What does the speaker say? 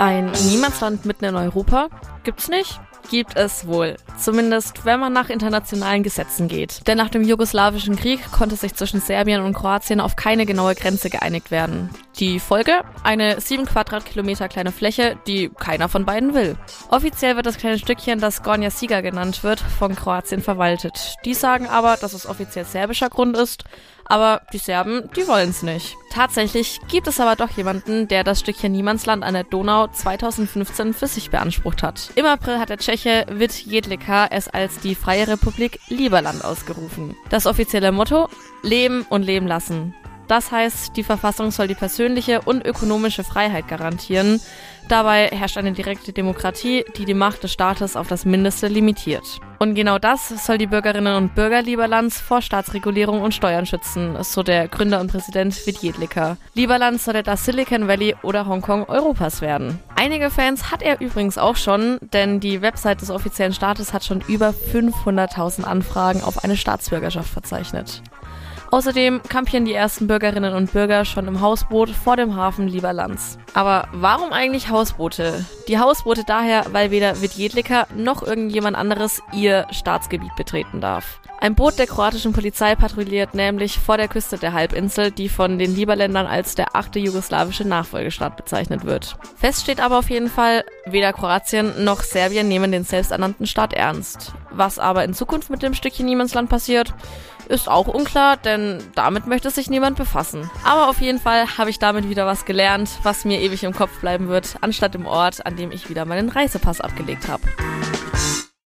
Ein Niemandsland mitten in Europa gibt's nicht? Gibt es wohl. Zumindest, wenn man nach internationalen Gesetzen geht. Denn nach dem jugoslawischen Krieg konnte sich zwischen Serbien und Kroatien auf keine genaue Grenze geeinigt werden. Die Folge? Eine sieben Quadratkilometer kleine Fläche, die keiner von beiden will. Offiziell wird das kleine Stückchen, das Gornja Siga genannt wird, von Kroatien verwaltet. Die sagen aber, dass es offiziell serbischer Grund ist, aber die Serben, die wollen's nicht. Tatsächlich gibt es aber doch jemanden, der das Stückchen Niemandsland an der Donau 2015 für sich beansprucht hat. Im April hat der Tscheche Vit Jedlika es als die Freie Republik Lieberland ausgerufen. Das offizielle Motto? Leben und leben lassen. Das heißt, die Verfassung soll die persönliche und ökonomische Freiheit garantieren. Dabei herrscht eine direkte Demokratie, die die Macht des Staates auf das Mindeste limitiert. Und genau das soll die Bürgerinnen und Bürger Lieberlands vor Staatsregulierung und Steuern schützen, so der Gründer und Präsident Vidjedlika. Lieberland soll das Silicon Valley oder Hongkong Europas werden. Einige Fans hat er übrigens auch schon, denn die Website des offiziellen Staates hat schon über 500.000 Anfragen auf eine Staatsbürgerschaft verzeichnet. Außerdem kampieren die ersten Bürgerinnen und Bürger schon im Hausboot vor dem Hafen Lieberlands. Aber warum eigentlich Hausboote? Die Hausboote daher, weil weder Vidjedlika noch irgendjemand anderes ihr Staatsgebiet betreten darf. Ein Boot der kroatischen Polizei patrouilliert nämlich vor der Küste der Halbinsel, die von den Lieberländern als der achte jugoslawische Nachfolgestaat bezeichnet wird. Fest steht aber auf jeden Fall, weder Kroatien noch Serbien nehmen den selbsternannten Staat ernst. Was aber in Zukunft mit dem Stückchen Niemandsland passiert, ist auch unklar, denn damit möchte sich niemand befassen. Aber auf jeden Fall habe ich damit wieder was gelernt, was mir ewig im Kopf bleiben wird, anstatt im Ort, an dem ich wieder meinen Reisepass abgelegt habe.